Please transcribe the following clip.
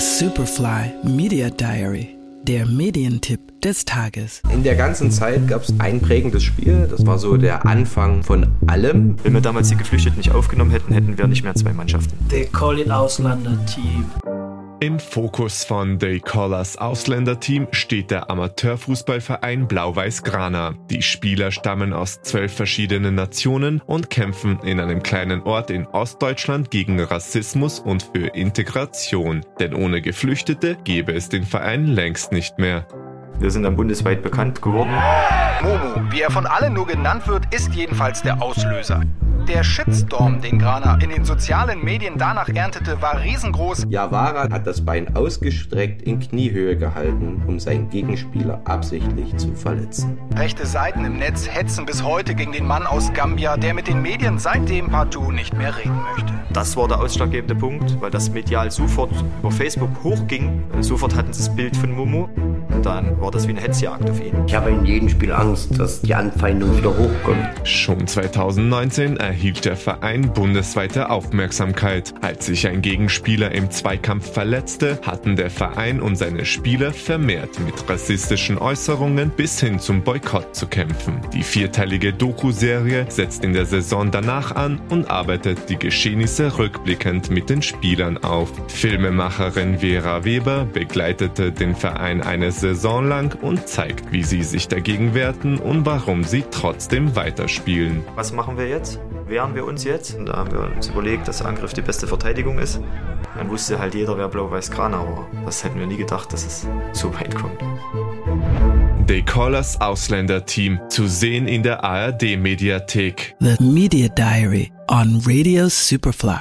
Superfly Media Diary, der Medientipp des Tages. In der ganzen Zeit gab es ein prägendes Spiel, das war so der Anfang von allem. Wenn wir damals die Geflüchteten nicht aufgenommen hätten, hätten wir nicht mehr zwei Mannschaften. Der Colin Ausländer Team. Im Fokus von They Callers Ausländerteam steht der Amateurfußballverein Blau-Weiß Grana. Die Spieler stammen aus zwölf verschiedenen Nationen und kämpfen in einem kleinen Ort in Ostdeutschland gegen Rassismus und für Integration. Denn ohne Geflüchtete gäbe es den Verein längst nicht mehr. Wir sind dann bundesweit bekannt geworden. Momo, wie er von allen nur genannt wird, ist jedenfalls der Auslöser. Der Shitstorm, den Grana in den sozialen Medien danach erntete, war riesengroß. Javara hat das Bein ausgestreckt in Kniehöhe gehalten, um seinen Gegenspieler absichtlich zu verletzen. Rechte Seiten im Netz hetzen bis heute gegen den Mann aus Gambia, der mit den Medien seitdem partout nicht mehr reden möchte. Das war der ausschlaggebende Punkt, weil das medial sofort über Facebook hochging. Sofort hatten sie das Bild von Momo. Und dann war das wie eine Hetzjagd auf ihn. Ich habe in jedem Spiel Angst, dass die Anfeindung wieder hochkommt. Schon 2019 erhielt der Verein bundesweite Aufmerksamkeit. Als sich ein Gegenspieler im Zweikampf verletzte, hatten der Verein und seine Spieler vermehrt mit rassistischen Äußerungen bis hin zum Boykott zu kämpfen. Die vierteilige Doku-Serie setzt in der Saison danach an und arbeitet die Geschehnisse rückblickend mit den Spielern auf. Filmemacherin Vera Weber begleitete den Verein eine Saison lang und zeigt, wie sie sich dagegen wehrten und warum sie trotzdem weiterspielen. Was machen wir jetzt? Wehren wir uns jetzt? Und da haben wir uns überlegt, dass Angriff die beste Verteidigung ist. Dann wusste halt jeder, wer Blau-Weiß Granau war. Das hätten wir nie gedacht, dass es so weit kommt. They Callers Ausländerteam zu sehen in der ARD Mediathek. The Media Diary on Radio Superfly.